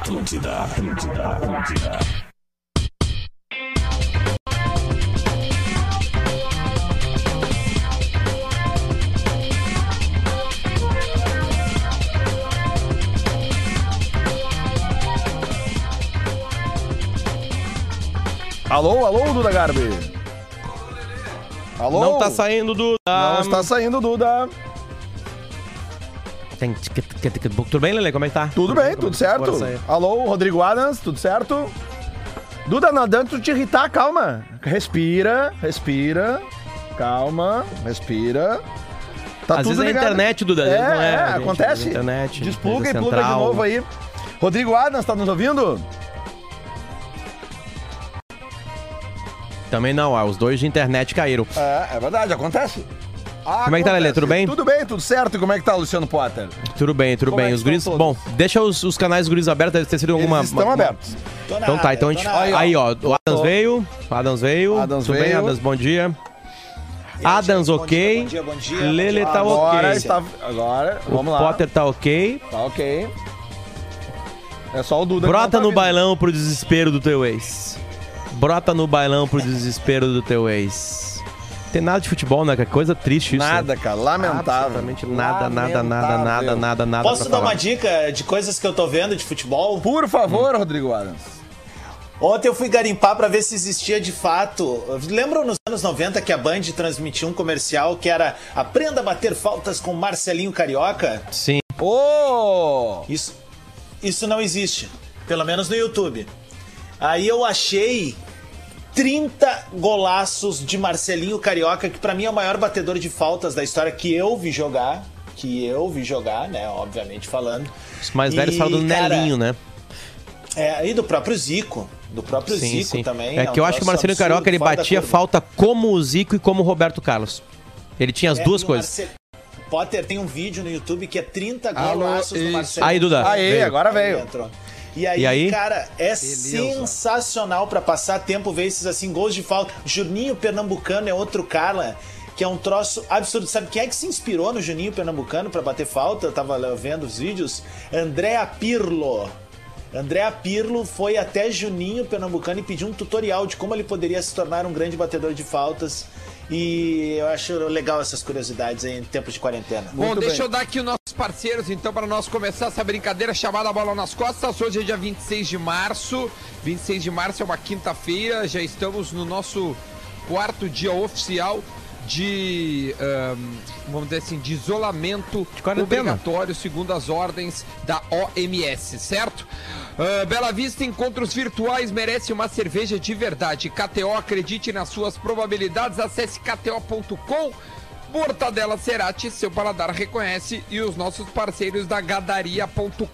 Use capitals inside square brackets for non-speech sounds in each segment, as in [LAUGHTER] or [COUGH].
Atlântida, Atlântida, Atlântida. Alô, alô, Duda Garbi. Alô? Não tá saindo do. Não está saindo, Duda. Tudo bem, Lele? Como é que tá? Tudo bem, tudo certo? Alô, Rodrigo Adams, tudo certo? Duda, não adianta tu te irritar, calma. Respira, respira. Calma, respira. Tá Às tudo vezes é a internet, Duda, É, não é, é, gente, acontece. a internet, Despluga e pluga de novo aí. Rodrigo Adams, tá nos ouvindo? Também não, ah, os dois de internet caíram. É, é verdade, acontece. Como é que tá, Lelê? Tudo bem? Tudo bem, tudo certo. E como é que tá, Luciano Potter? Tudo bem, tudo Como é bem. que Os guris. todos? Bom, deixa os, os canais guris abertos, deve ter sido alguma. Eles estão uma- abertos. Então tá, então a gente. Aí, ó, o Adams veio. o Adams veio. Adams tudo bem, veio. Adams, bom dia. Adams, gente, bom ok. dia, bom dia, bom dia, Lele tá. Agora ok. está. Agora, O vamos lá. Potter tá ok. Tá ok. É só o Duda que Brota tá no vindo. bailão pro desespero do teu ex. Brota no bailão pro desespero do teu ex. Tem nada de futebol, né? Que coisa triste isso. Nada, cara. Lamentável. Absolutamente nada, nada, nada, nada, nada, nada. Posso dar falar. uma dica de coisas que eu tô vendo de futebol? Por favor, Rodrigo Adams. Ontem eu fui garimpar pra ver se existia de fato. Lembram nos anos 90 que a Band transmitia um comercial que era Aprenda a bater faltas com Marcelinho Carioca? Sim. Ô! Isso, isso não existe. Pelo menos no YouTube. Aí eu achei 30 golaços de Marcelinho Carioca, que pra mim é o maior batedor de faltas da história que eu vi jogar. Que eu vi jogar, né? Obviamente falando. Os mais velhos E, falam do cara, Nelinho, né? É, e do próprio Zico. Do próprio Zico também. É que um eu acho que o Marcelinho absurdo, Carioca ele batia falta como o Zico e como o Roberto Carlos. Ele tinha as É, duas o coisas. Marce- Potter tem um vídeo no YouTube que é 30 Alô, golaços do. Marcelinho. Aí, Duda. Aí, veio. agora veio. Entrou. E aí, E aí? cara, é sensacional pra passar tempo ver esses assim gols de falta. Juninho Pernambucano é outro cara que é um troço absurdo. Sabe quem é que se inspirou no Juninho Pernambucano pra bater falta? Eu tava vendo os vídeos. Andréa Pirlo. Andréa Pirlo foi até Juninho Pernambucano e pediu um tutorial de como ele poderia se tornar um grande batedor de faltas. E eu acho legal essas curiosidades aí em tempos de quarentena. Bom, Muito deixa bem. eu dar aqui os nossos parceiros, então, para nós começar essa brincadeira chamada Bola nas Costas. Hoje é dia 26 de março. 26 de março é uma quinta-feira. Já estamos no nosso quarto dia oficial de, ahn, vamos dizer assim, de isolamento quarentena. obrigatório segundo as ordens da OMS, certo? Ah, Bela Vista, encontros virtuais merece uma cerveja de verdade. KTO, acredite nas suas probabilidades. Acesse kto.com. Mortadela Cerati, seu paladar reconhece. E os nossos parceiros da gadaria.com.br.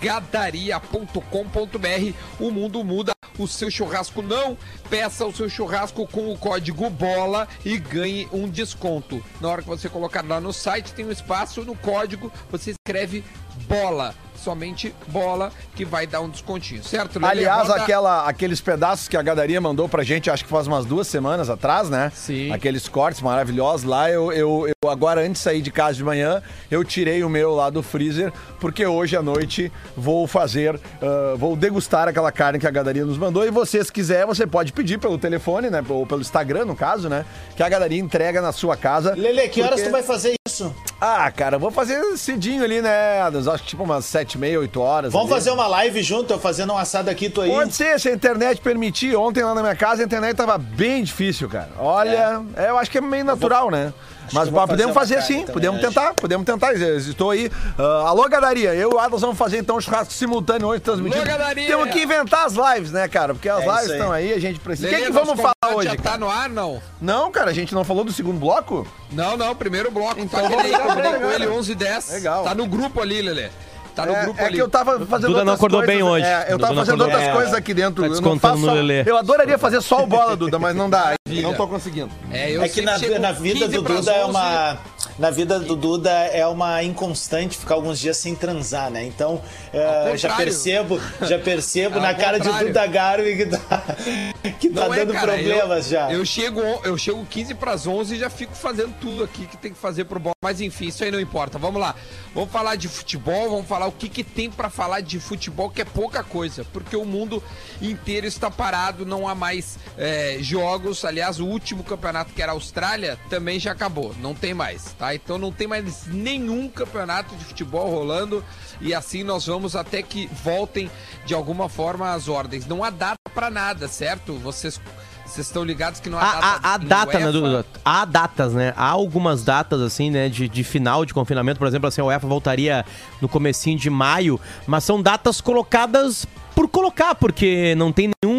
Gadaria.com.br. O mundo muda, o seu churrasco não. Peça o seu churrasco com o código BOLA e ganhe um desconto. Na hora que você colocar lá no site, tem um espaço no código, você escreve BOLA. Somente bola que vai dar um descontinho, certo? Lelê? Aliás, Roda- aquela, aqueles pedaços que a gadaria mandou pra gente, acho que faz umas duas semanas atrás, né? Sim. Aqueles cortes maravilhosos lá. Eu, eu, eu agora, antes de sair de casa de manhã, eu tirei o meu lá do freezer, porque hoje à noite vou fazer, ah, vou degustar aquela carne que a gadaria nos mandou. E você, se quiser, você pode pedir pelo telefone, né? Ou pelo Instagram, no caso, né? Que a gadaria entrega na sua casa. Lele, que horas Porque- tu vai fazer isso? Ah, cara, vou fazer cedinho ali, né? Adams? Acho que tipo umas sete e meia, oito horas. Vamos ali. fazer uma live junto, eu fazendo um assado aqui, tu aí. Pode ser, se a internet permitir. Ontem lá na minha casa a internet tava bem difícil, cara. Olha, é, eu acho que é meio natural, né? Mas podemos fazer fazer sim, podemos tentar, podemos tentar. Estou aí. Ah, alô, Gadaria, eu e o Adams vamos fazer então um churrasco simultâneo hoje transmitido. Alô, Gadaria! Temos que inventar as lives, né, cara? Porque as É lives aí. estão aí, a gente precisa. O que, é que vamos falar hoje? Já tá cara? no ar, não? Não, cara, a gente não falou do segundo bloco? Não, não, primeiro bloco. Então Então, vamos ligar com ele agora. 11 h 10. Legal. Tá no grupo ali, Lelê. Tá no é, grupo é ali. que eu tava fazendo Duda não outras acordou coisas, bem hoje. É, eu Duda tava não fazendo acordou outras bem. coisas aqui dentro. Tá eu não descontando faço no só... Lelê. Eu adoraria fazer só o bola, Duda, mas não dá. Não tô conseguindo. É, eu É que sempre na, chego na vida 15 do pras Duda é 11. uma. Na vida do Duda é uma inconstante ficar alguns dias sem transar, né? Então, uh, já percebo, já percebo [LAUGHS] na cara de Duda Garbi que tá, [LAUGHS] que tá é, dando cara, problemas eu, já. Eu chego, eu chego 15 para as 11 e já fico fazendo tudo aqui que tem que fazer pro bola. Mas enfim, isso aí não importa. Vamos lá. Vamos falar de futebol, vamos falar o que, que tem para falar de futebol, que é pouca coisa, porque o mundo inteiro está parado, não há mais é, jogos. Aliás, o último campeonato que era a Austrália também já acabou, não tem mais, tá? Então não tem mais nenhum campeonato de futebol rolando e assim nós vamos até que voltem de alguma forma as ordens. Não há data para nada, certo? Vocês vocês estão ligados que não há data. Há, há data, né, Há datas, né? Há algumas datas, assim, né, de, de final de confinamento. Por exemplo, assim, a UEFA voltaria no comecinho de maio, mas são datas colocadas por colocar, porque não tem nenhum.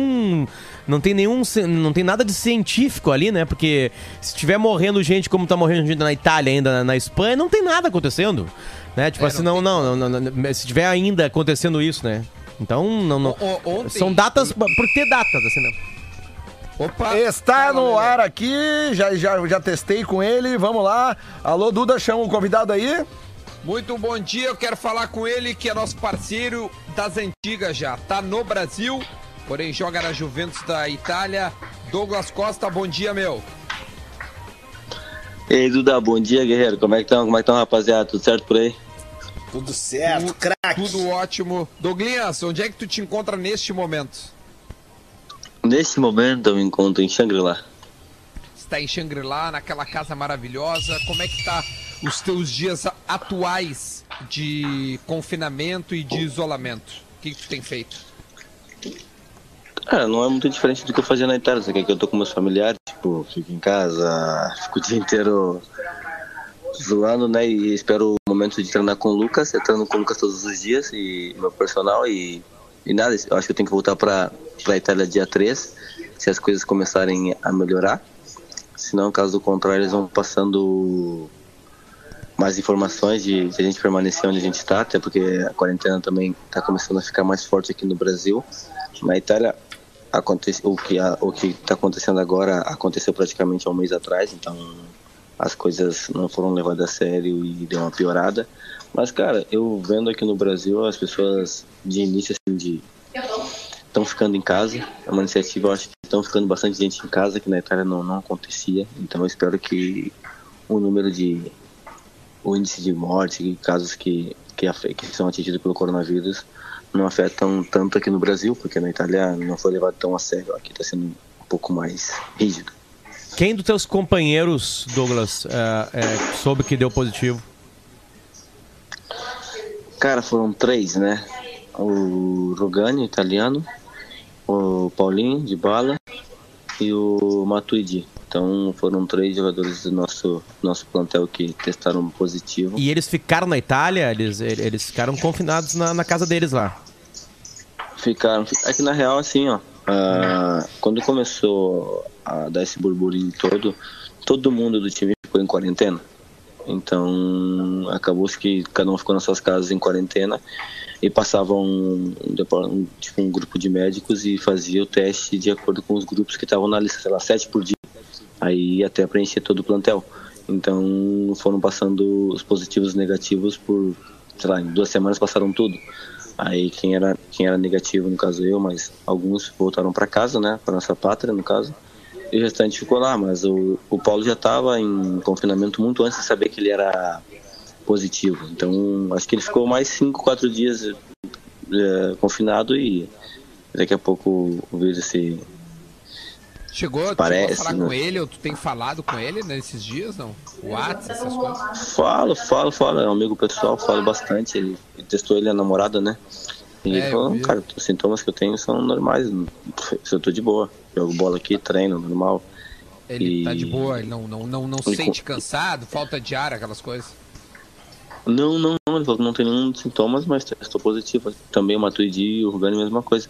Não tem nenhum. Não tem nada de científico ali, né? Porque se tiver morrendo gente como tá morrendo gente na Itália, ainda na, na Espanha, não tem nada acontecendo. Né? Tipo é, assim, não, não, não, não, Se tiver ainda acontecendo isso, né? Então, não. não o, ontem... São datas por ter datas, assim, né? Opa! Está no ar aqui, já, já, já testei com ele, vamos lá. Alô, Duda, chama o convidado aí. Muito bom dia, eu quero falar com ele, que é nosso parceiro das antigas já. Tá no Brasil, porém joga na Juventus da Itália. Douglas Costa, bom dia, meu. Ei, Duda, bom dia, guerreiro. Como é que estão, como é que estão, rapaziada? Tudo certo por aí? Tudo certo, craque. Tudo ótimo. Douglas, onde é que tu te encontra neste momento? Nesse momento eu me encontro em Shangri-La. Está em Shangri-La, naquela casa maravilhosa. Como é que tá os teus dias atuais de confinamento e de isolamento? O que, que tu tem feito? Cara, não é muito diferente do que eu fazia na Itália. Só que aqui eu tô com meus familiares, tipo, fico em casa, [LAUGHS] fico o dia inteiro zoando, né? E espero o momento de treinar com o Lucas. Eu treino com o Lucas todos os dias e meu personal e e nada, eu acho que eu tenho que voltar para a Itália dia 3, se as coisas começarem a melhorar. Senão, caso contrário, eles vão passando mais informações de, de a gente permanecer onde a gente está, até porque a quarentena também está começando a ficar mais forte aqui no Brasil. Na Itália, o que o que está acontecendo agora aconteceu praticamente há um mês atrás, então as coisas não foram levadas a sério e deu uma piorada. Mas, cara, eu vendo aqui no Brasil as pessoas de início assim, de estão ficando em casa. É uma iniciativa, eu acho que estão ficando bastante gente em casa, que na Itália não, não acontecia. Então eu espero que o número de. o índice de morte, casos que, que, que são atingidos pelo coronavírus, não afetam tanto aqui no Brasil, porque na Itália não foi levado tão a sério. Aqui está sendo um pouco mais rígido. Quem dos teus companheiros, Douglas, é, é, soube que deu positivo? Cara, foram três, né? O Rogani, italiano, o Paulinho, de bala, e o Matuidi. Então foram três jogadores do nosso, nosso plantel que testaram positivo. E eles ficaram na Itália? Eles, eles ficaram confinados na, na casa deles lá? Ficaram. Aqui na real, assim, ó. Uh, quando começou a dar esse burburinho todo, todo mundo do time ficou em quarentena. Então, acabou que cada um ficou nas suas casas em quarentena e passava um, um, tipo, um grupo de médicos e fazia o teste de acordo com os grupos que estavam na lista, sei lá, sete por dia. Aí até preencher todo o plantel. Então, foram passando os positivos e negativos por, sei lá, em duas semanas passaram tudo. Aí quem era, quem era negativo, no caso eu, mas alguns voltaram para casa, né, para nossa pátria, no caso e o restante ficou lá, mas o, o Paulo já estava em confinamento muito antes de saber que ele era positivo. Então, acho que ele ficou mais 5, 4 dias é, confinado e daqui a pouco o vírus se. Chegou, Parece, chegou a falar né? com ele, ou tu tem falado com ele nesses dias, não? O WhatsApp, essas coisas? Falo, falo, falo, é um amigo pessoal, falo bastante. Ele, ele testou ele a namorada, né? E é, ele falou, cara, os sintomas que eu tenho são normais, eu tô de boa. Jogo bola aqui, treino, normal. Ele e... tá de boa, ele não, não, não, não ele sente com... cansado, falta de ar, aquelas coisas? Não, não, não, ele falou que não tem nenhum sintomas, mas testou positivo. Também o Matuidi e o Rugani, mesma coisa.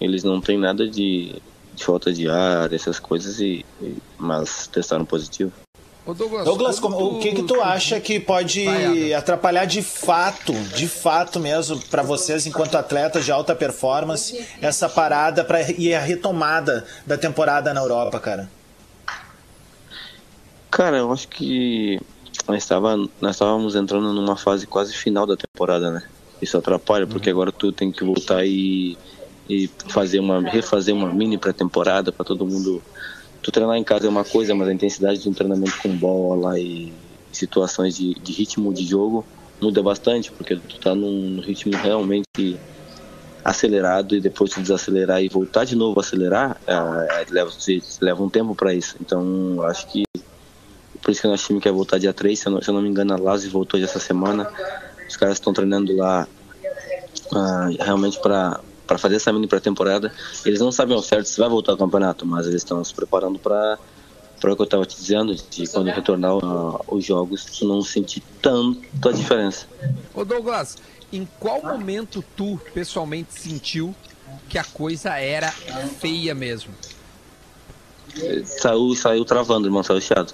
Eles não têm nada de, de falta de ar, essas coisas, e, e mas testaram positivo. Douglas, Douglas como, o que que tu acha que pode atrapalhar de fato, de fato mesmo, para vocês enquanto atletas de alta performance, essa parada para e a retomada da temporada na Europa, cara? Cara, eu acho que nós, estava, nós estávamos entrando numa fase quase final da temporada, né? Isso atrapalha, porque agora tu tem que voltar e, e fazer uma, refazer uma mini pré-temporada para todo mundo. Tu treinar em casa é uma coisa, mas a intensidade de um treinamento com bola e situações de, de ritmo de jogo muda bastante, porque tu tá num ritmo realmente acelerado e depois tu desacelerar e voltar de novo a acelerar, é, leva, leva um tempo para isso. Então, acho que por isso que o nosso time quer voltar dia 3, se eu não, se eu não me engano, a Lazio voltou essa semana. Os caras estão treinando lá uh, realmente para para fazer essa mini pré-temporada. Eles não sabem ao certo se vai voltar ao campeonato, mas eles estão se preparando para para o que eu estava te dizendo, de quando retornar uh, os jogos, tu não sentir tanto a diferença. Ô Douglas, em qual momento tu pessoalmente sentiu que a coisa era feia mesmo? Saiu, saiu travando, irmão, saiu chiado.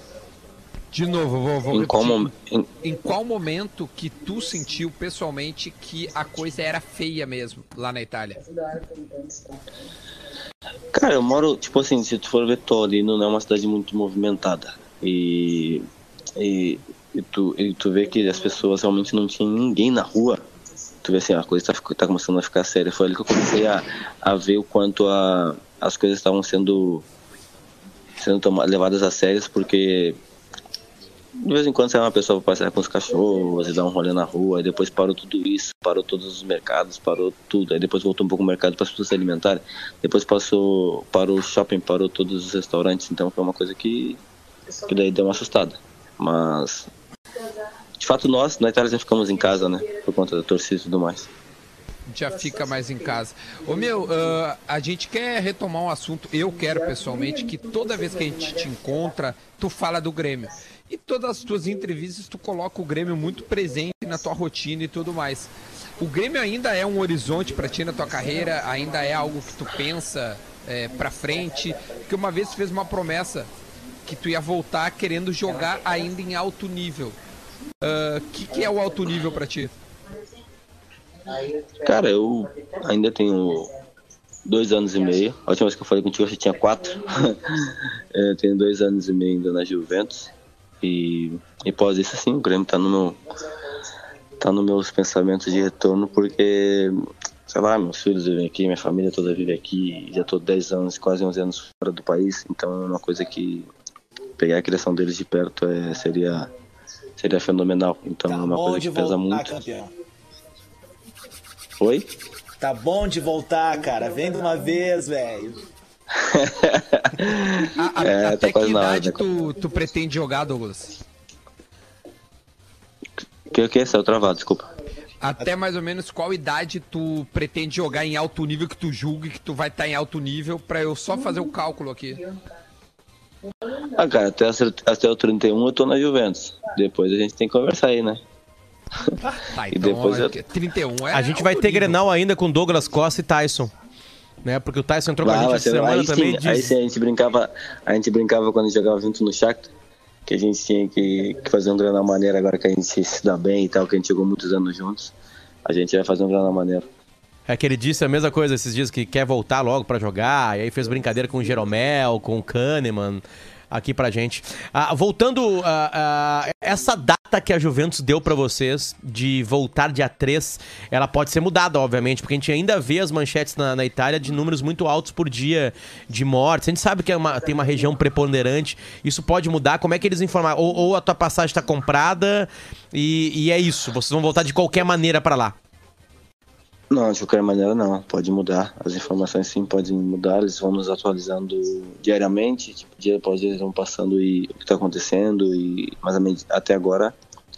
De novo, vou, vou em, qual mom... em... em qual momento que tu sentiu pessoalmente que a coisa era feia mesmo lá na Itália? Cara, eu moro, tipo assim, se tu for ver Torino, não é uma cidade muito movimentada. E, e, e, tu, e tu vê que as pessoas realmente não tinham ninguém na rua. Tu vê assim, a coisa tá, tá começando a ficar séria. Foi ali que eu comecei a, a ver o quanto a, as coisas estavam sendo, sendo levadas a sérias, porque de vez em quando sai uma pessoa para passear com os cachorros e dar um rolê na rua, e depois parou tudo isso, parou todos os mercados, parou tudo, aí depois voltou um pouco o mercado para as pessoas se alimentarem, depois passou, parou o shopping, parou todos os restaurantes, então foi uma coisa que, que daí deu uma assustada. Mas, de fato, nós na Itália já ficamos em casa, né, por conta da torcida e tudo mais já fica mais em casa. Ô meu, uh, a gente quer retomar um assunto, eu quero pessoalmente, que toda vez que a gente te encontra, tu fala do Grêmio. E todas as tuas entrevistas tu coloca o Grêmio muito presente na tua rotina e tudo mais. O Grêmio ainda é um horizonte para ti na tua carreira? Ainda é algo que tu pensa é, para frente? Porque uma vez tu fez uma promessa que tu ia voltar querendo jogar ainda em alto nível. O uh, que, que é o alto nível para ti? Cara, eu ainda tenho dois anos e meio. A última vez que eu falei contigo, você tinha quatro. [LAUGHS] eu tenho dois anos e meio ainda na Juventus. E, e pós isso, sim, o Grêmio tá no meu, tá nos meus pensamentos de retorno, porque, sei lá, meus filhos vivem aqui, minha família toda vive aqui, já tô 10 anos, quase 11 anos fora do país, então é uma coisa que pegar a criação deles de perto é, seria, seria fenomenal. Então tá é uma coisa que pesa muito. Campeão. Oi? Tá bom de voltar, cara. Vem de uma vez, velho [LAUGHS] a, a, é, até tá que idade tu, tu pretende jogar, Douglas? Que que é? Saiu travado, desculpa. Até mais ou menos qual idade tu pretende jogar em alto nível que tu julgue que tu vai estar tá em alto nível para eu só fazer o cálculo aqui? Ah, cara, até, até o 31 eu tô na Juventus. Depois a gente tem que conversar aí, né? Tá, [LAUGHS] então, e depois eu... 31 é A gente vai ter nível. Grenal ainda com Douglas Costa e Tyson né? Porque o Tyson entrou com a gente essa semana aí também. Sim, diz... Aí sim, a gente brincava, a gente brincava quando jogava junto no Shakhtar, que a gente tinha que, que fazer um grana maneiro agora que a gente se dá bem e tal, que a gente jogou muitos anos juntos. A gente vai fazer um grana maneiro. É que ele disse a mesma coisa esses dias, que quer voltar logo para jogar, e aí fez brincadeira com o Jeromel, com o Kahneman aqui pra gente. Ah, voltando, ah, ah, essa data que a Juventus deu para vocês de voltar dia 3, ela pode ser mudada, obviamente, porque a gente ainda vê as manchetes na, na Itália de números muito altos por dia de mortes. A gente sabe que é uma, tem uma região preponderante, isso pode mudar. Como é que eles informaram? Ou, ou a tua passagem está comprada e, e é isso, vocês vão voltar de qualquer maneira para lá? Não, de qualquer maneira não, pode mudar. As informações sim podem mudar, eles vão nos atualizando diariamente, tipo, dia após dia eles vão passando e, o que está acontecendo e mas até agora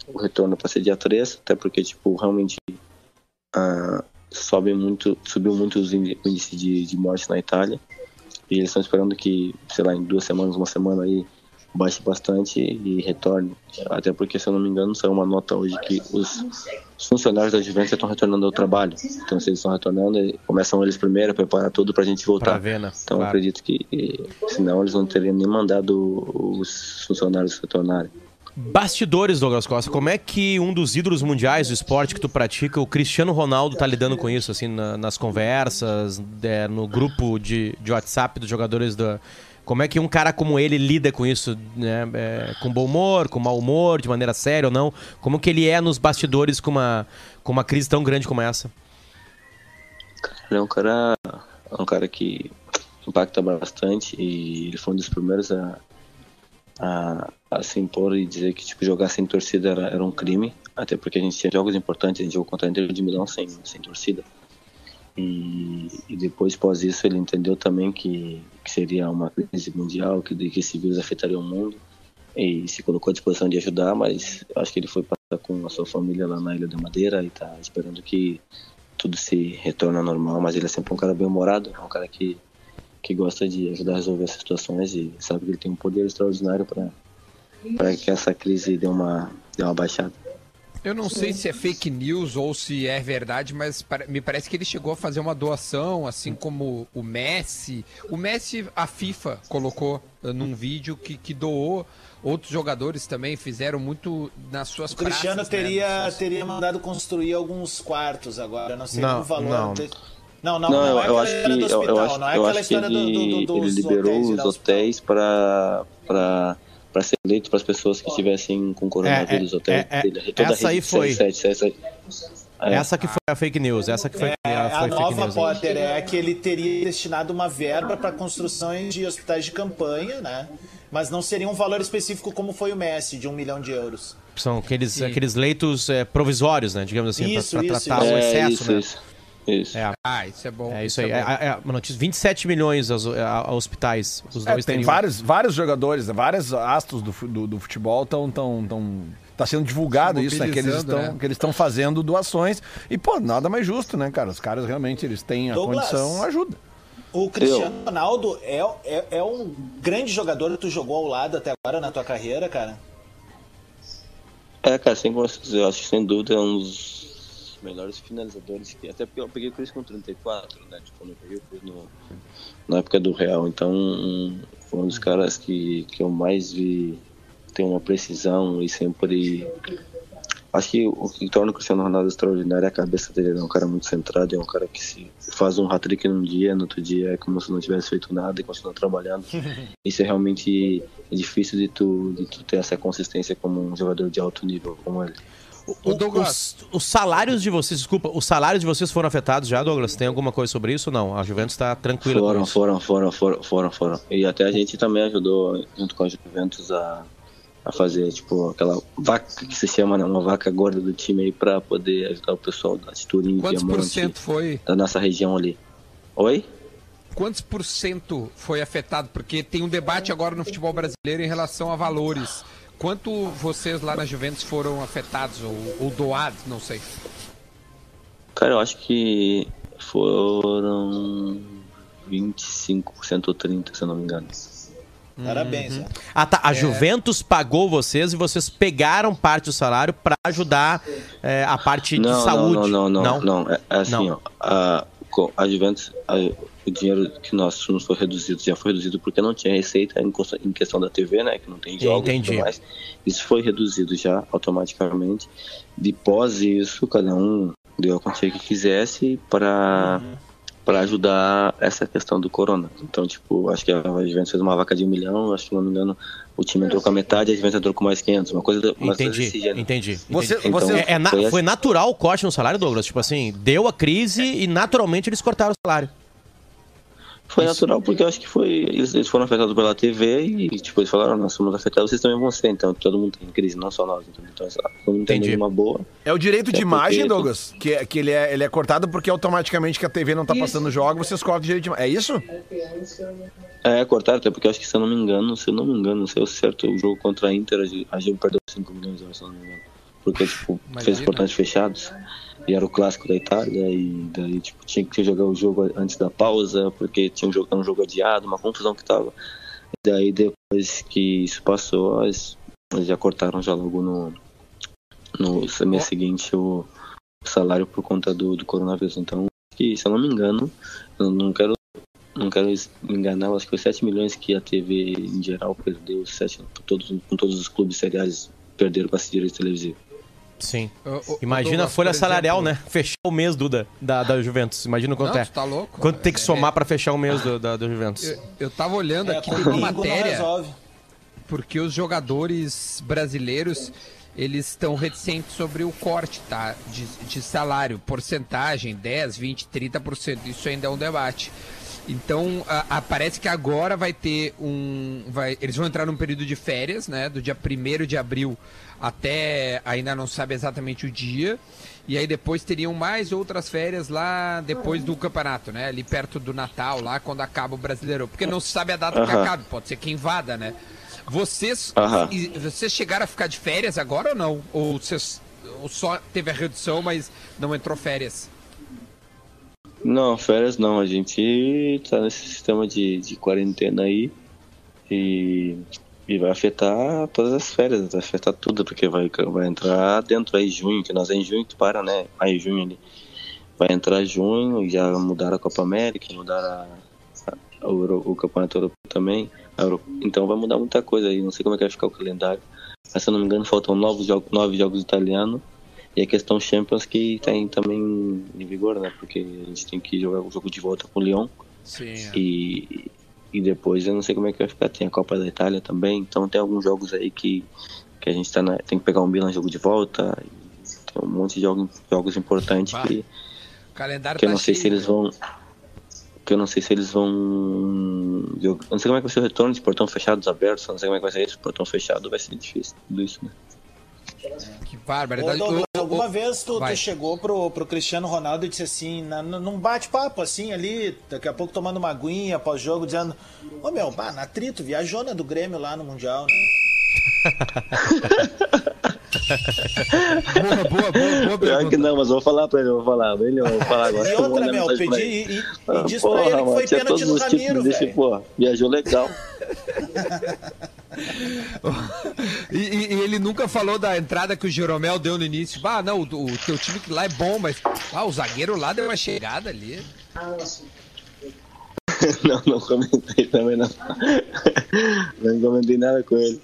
o retorno para ser dia 3, até porque tipo, realmente uh, sobe muito, subiu muito os índices de, de morte na Itália. E eles estão esperando que, sei lá, em duas semanas, uma semana aí baixe bastante e retorne. Até porque, se eu não me engano, saiu uma nota hoje que os funcionários da Juventus estão retornando ao trabalho. Então, se eles estão retornando, começam eles primeiro a preparar tudo para a gente voltar. Né? Então, claro. acredito que, senão, eles não teriam nem mandado os funcionários retornarem. Bastidores, Douglas Costa, como é que um dos ídolos mundiais do esporte que tu pratica, o Cristiano Ronaldo, tá lidando com isso, assim, na, nas conversas, é, no grupo de, de WhatsApp dos jogadores da, Como é que um cara como ele lida com isso, né? É, com bom humor, com mau humor, de maneira séria ou não? Como que ele é nos bastidores com uma, com uma crise tão grande como essa? Ele é um cara, é um cara que impacta bastante e ele foi um dos primeiros a, a, a se impor e dizer que tipo, jogar sem torcida era, era um crime, até porque a gente tinha jogos importantes, a gente jogou contra a Inter de Milão sem, sem torcida. E, e depois, após isso, ele entendeu também que, que seria uma crise mundial, que, que esse vírus afetaria o mundo e se colocou à disposição de ajudar, mas acho que ele foi passar com a sua família lá na Ilha da Madeira e está esperando que tudo se retorne ao normal, mas ele é sempre um cara bem-humorado, é um cara que, que gosta de ajudar a resolver essas situações e sabe que ele tem um poder extraordinário para que essa crise dê uma, dê uma baixada. Eu não sei se é fake news ou se é verdade, mas me parece que ele chegou a fazer uma doação, assim como o Messi. O Messi, a FIFA colocou uh, num vídeo que, que doou. Outros jogadores também fizeram muito nas suas O Cristiano praças, teria, né? teria mandado construir alguns quartos agora. Eu não sei Não, o valor. não. de- Não, não, Não, não, eu, é eu aquela acho história que hospital, eu acho, não é eu aquela acho que história do, ele, do, do, ele dos liberou hotéis, os hotéis para para para ser eleito para as pessoas que estivessem com coronavírus. É, é, hotéis é, é, toda a essa aí foi. 77, é. Essa que foi a fake news, essa que foi, É, a, a foi fake nova news. Potter é que ele teria destinado uma verba para construções de hospitais de campanha, né? Mas não seria um valor específico como foi o Messi, de um milhão de euros. São aqueles, aqueles leitos é, provisórios, né? Digamos assim, para tratar isso. o É, excesso, isso, né? isso, isso. É, Ah, isso é bom. é isso aí. é É, bom. é, é uma notícia: 27 milhões aos, a- hospitais. Os É, dois tem vários, vários jogadores, né, vários astros do, do, do futebol estão. Tão, tão, tá sendo divulgado Se isso, né? Que eles estão né? que eles estão fazendo doações. E, pô, nada mais justo, né, cara? Os caras realmente eles têm a Douglas. condição, ajuda. O Cristiano Ronaldo é, é, é um grande jogador que tu jogou ao lado até agora na tua carreira, cara. É, cara, sem eu acho que sem dúvida é um dos melhores finalizadores que. Até porque eu peguei o Chris com 34, né? Tipo, eu não peguei o Chris no, na época do Real. Então, foi um dos caras que, que eu mais vi ter uma precisão e sempre. Acho que o que torna o Cristiano Ronaldo extraordinário é a cabeça dele. Ele é um cara muito centrado, é um cara que se faz um hat-trick num dia, no outro dia é como se não tivesse feito nada e continua trabalhando. [LAUGHS] Isso é realmente difícil de tu, de tu ter essa consistência como um jogador de alto nível como ele. O Douglas. Os, os salários de vocês, desculpa, os salários de vocês foram afetados já, Douglas? Tem alguma coisa sobre isso ou não? A Juventus está tranquila Foram, foram, foram, foram, foram, foram. E até a gente também ajudou, junto com a Juventus, a, a fazer, tipo, aquela vaca que se chama, né? Uma vaca gorda do time aí pra poder ajudar o pessoal da Turim, Quantos por cento foi? da nossa região ali. Oi? Quantos por cento foi afetado? Porque tem um debate agora no futebol brasileiro em relação a valores. Quanto vocês lá na Juventus foram afetados ou, ou doados? Não sei. Cara, eu acho que foram 25% ou 30%, se eu não me engano. Parabéns, Uhum. Ah, tá. A Juventus pagou vocês e vocês pegaram parte do salário para ajudar é, a parte de saúde. Não, não, não, não. É, é assim, Não. ó. A, co- a Juventus, a- o dinheiro que nós nos foi reduzido, já foi reduzido porque não tinha receita em, questão da TV, né? Que não tem jogos e tudo mais. Isso foi reduzido já automaticamente. Depois isso, cada um deu a quantia que quisesse para para ajudar essa questão do corona. Então, tipo, acho que a Juventus fez uma vaca de um milhão, acho que, não me engano, o time entrou com a metade e a Juventus entrou com mais 500, uma coisa, uma coisa Entendi, desse gênero. entendi. Você- entendi. Então, você- É- é na- foi foi assim. natural o corte no salário, Douglas? Tipo assim, deu a crise e naturalmente eles cortaram o salário. Foi natural porque eu acho que foi. Eles, eles foram afetados pela TV e tipo, eles falaram, nós somos afetados, vocês também vão ser, então todo mundo tem crise, não só nós. Então, então todo mundo tem Entendi. uma boa. É o direito de É porque- imagem, Douglas? Que, é- que ele, é, ele é cortado porque automaticamente que a TV não tá passando jogo, vocês cortam o direito de imagem. É isso? É, cortaram, até porque eu acho que se eu não me engano, se eu não me engano, não sei o certo, o jogo contra a Inter, a Gil perdeu 5 milhões, eu acho, se eu não me engano. Porque, tipo, Imagina. fez os portões fechados. E era o clássico da Itália, e daí, tipo, tinha que jogar o jogo antes da pausa, porque tinha um jogo, um jogo adiado, uma confusão que tava. E daí, depois que isso passou, eles, já cortaram já logo no, no mês seguinte o salário por conta do, do coronavírus. Então, que, se eu não me engano, eu não quero não quero me enganar, acho que foi 7 milhões que a TV em geral perdeu, 7, todos, com todos os clubes seriais perderam com esse direito televisivo. Sim. O- o- Imagina Douglas, a folha salarial, exemplo- né? Fechar o mês, Duda, da, da Juventus. Imagina quanto Não, é. tá louco? Quanto tem que É- somar pra fechar o mês do- da, da Juventus? Eu, eu tava olhando É, aqui, tem uma matéria, porque os jogadores brasileiros, eles estão reticentes sobre o corte, tá? De, de salário, porcentagem, 10, 20, 30%. Isso ainda é um debate. Então, a- a- parece que agora vai ter um. Vai, eles vão entrar num período de férias, né? Do dia 1 de abril até. Ainda não sabe exatamente o dia. E aí depois teriam mais outras férias lá depois do campeonato, né? Ali perto do Natal, lá quando acaba o brasileiro. Porque não se sabe a data que acabe, pode ser que invada, né? Vocês, vocês chegaram a ficar de férias agora ou não? Ou vocês ou só teve a redução, mas não entrou férias? Não, férias não. A gente tá nesse sistema de, de quarentena aí e, e vai afetar todas as férias, vai afetar tudo, porque vai, vai entrar dentro aí junho, que nós é em junho que para, né? Aí junho ali. Vai entrar junho, e já mudaram a Copa América, mudaram a, a Euro- o Campeonato Europeu também. a Euro- então vai mudar muita coisa aí, não sei como é que vai ficar o calendário. Mas se eu não me engano, faltam novos jogos, nove jogos italianos. E a questão Champions que está também em vigor, né? Porque a gente tem que jogar o jogo de volta com o Lyon. Sim. E, e depois eu não sei como é que vai ficar. Tem a Copa da Itália também. Então tem alguns jogos aí que, que a gente tá na, tem que pegar um Milan jogo de volta. Tem um monte de jogos, jogos importantes que, O que eu tá não sei cheio, se eles vão. Que eu não sei se eles vão. Eu não sei como é que vai ser o retorno de portão fechados abertos. Não sei como é que vai ser isso. Portão fechado vai ser difícil. Tudo isso, né? Que Ô. Douglas, Ô, ô, alguma ô, vez tu, tu chegou pro, pro Cristiano Ronaldo e disse assim, na- num bate-papo assim ali, daqui a pouco tomando uma aguinha após jogo, dizendo: Ô meu, bah, na trito, viajou né, do Grêmio lá no Mundial, né? Boa, boa, boa, boa Pior que não, mas vou falar pra ele, vou falar. Ele, vou falar agora. E outra, meu, pedi ele. e, e, Ah, e diz pra ele que mano, foi tinha pênalti todos no Ramiro, deixa, velho. pô, viajou legal. [LAUGHS] E, e- e ele nunca falou da entrada que o Jeromel deu no início. Ah, não, o, o teu time lá é bom, mas ah, o zagueiro lá deu uma chegada ali. [LAUGHS] não, não comentei também não. não comentei nada com ele.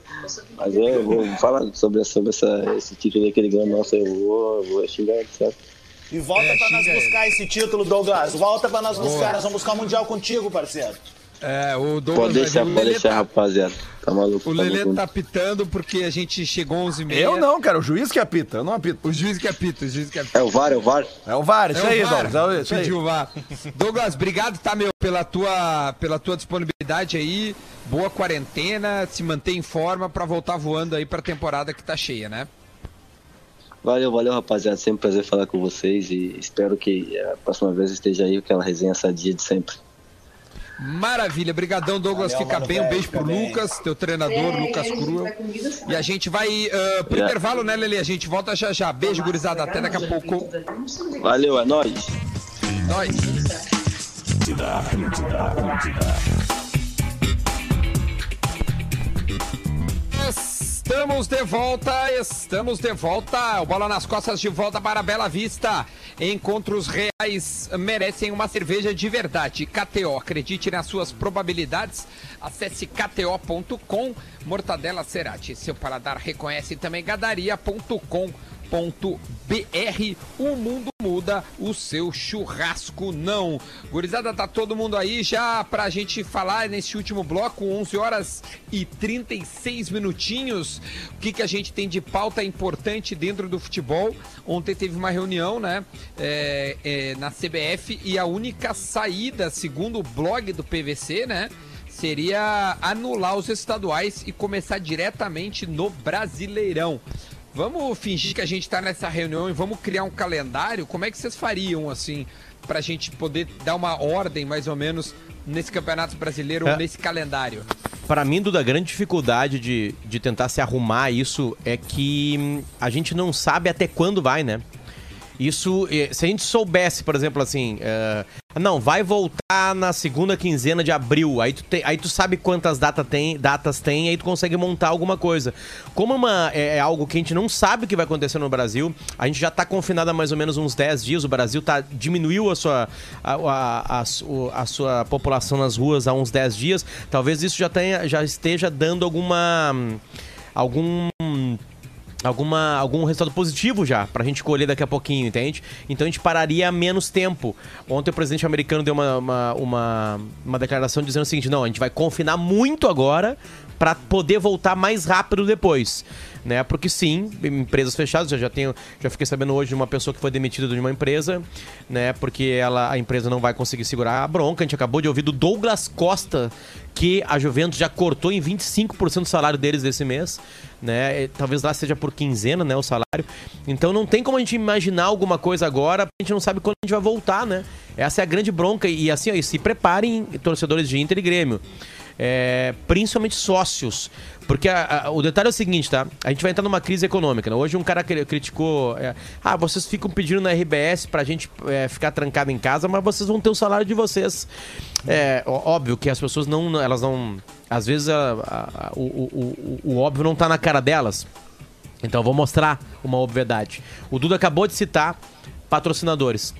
Mas eu vou falar sobre, sobre essa, esse título aí que ele ganhou, nossa, eu vou, vou xingar ele, certo? E volta É, pra nós buscar esse título, Douglas. Volta pra nós buscar, nós vamos buscar o Mundial contigo, parceiro. É, o Douglas Pode vai deixar, pode deixar, tá- rapaziada. Tá maluco? O tamo Lelê tá pitando porque a gente chegou 11 h Eu não, cara. O juiz que apita. Eu não apito. O juiz que apita, o juiz que apita. É o VAR, é o VAR? É o VAR. Isso É o aí, VAR. Douglas. É isso aí. Pediu o VAR. Douglas, obrigado, tá, meu, pela tua, pela tua disponibilidade aí. Boa quarentena, se mantém em forma pra voltar voando aí pra temporada que tá cheia, né? Valeu, valeu, rapaziada. Sempre um prazer falar com vocês e espero que a próxima vez esteja aí aquela resenha sadia de sempre. Maravilha, brigadão Douglas, Valeu, fica mano, bem, um beijo pro bem. Lucas, teu treinador, Lucas Cruel. E a gente vai uh, pro É. intervalo, né, Lele? A gente volta já já. Beijo, gurizada, até daqui a pouco. Valeu, é nóis. Nós. Atlântida, Atlântida, Atlântida. Estamos de volta, estamos de volta. O Bola nas Costas de volta para Bela Vista. Encontros reais merecem uma cerveja de verdade. KTO, acredite nas suas probabilidades. Acesse kto.com. Mortadela Cerati. Seu paladar reconhece também gadaria.com. .br O mundo muda, o seu churrasco não. Gurizada, tá todo mundo aí já pra gente falar nesse último bloco, 11 horas e 36 minutinhos. O que, que a gente tem de pauta importante dentro do futebol? Ontem teve uma reunião, né, é, é, na CBF e a única saída, segundo o blog do PVC, né, seria anular os estaduais e começar diretamente no Brasileirão. Vamos fingir que a gente está nessa reunião e vamos criar um calendário. Como é que vocês fariam, assim, para a gente poder dar uma ordem, mais ou menos, nesse Campeonato Brasileiro, É. nesse calendário? Para mim, Duda, a grande dificuldade de, de tentar se arrumar isso é que hum, a gente não sabe até quando vai, né? Isso, eh, se a gente soubesse, por exemplo, assim, eh, não, vai voltar na segunda quinzena de abril, aí tu, te- aí tu sabe quantas data tem, datas tem, aí tu consegue montar alguma coisa. Como uma, é, é algo que a gente não sabe o que vai acontecer no Brasil, a gente já tá confinado há mais ou menos uns 10 dias, o Brasil tá, diminuiu a sua, a, a, a a sua população nas ruas há uns 10 dias, talvez isso já, tenha, já esteja dando alguma... algum alguma, algum resultado positivo já pra gente colher daqui a pouquinho, entende? Então a gente pararia menos tempo. Ontem o presidente americano deu uma, uma, uma, uma declaração dizendo o seguinte: não, a gente vai confinar muito agora pra poder voltar mais rápido depois. Né? Porque sim, empresas fechadas, eu já tenho, já fiquei sabendo hoje de uma pessoa que foi demitida de uma empresa, né? Porque ela, a empresa não vai conseguir segurar a bronca. A gente acabou de ouvir do Douglas Costa que a Juventus já cortou em 25% do salário deles desse mês, né? Talvez lá seja por quinzena, né, o salário. Então não tem como a gente imaginar alguma coisa agora, a gente não sabe quando a gente vai voltar, né? Essa é a grande bronca e assim, ó, e se preparem torcedores de Inter e Grêmio. É, principalmente sócios. Porque a- a- o detalhe é o seguinte, tá? A gente vai entrar numa crise econômica. Né? Hoje um cara cri- criticou. é, ah, vocês ficam pedindo na RBS pra gente é, ficar trancado em casa, mas vocês vão ter o salário de vocês. É óbvio que as pessoas não. Elas não. Às vezes a- o, o- o- o óbvio não tá na cara delas. Então eu vou mostrar uma obviedade. O Duda acabou de citar patrocinadores.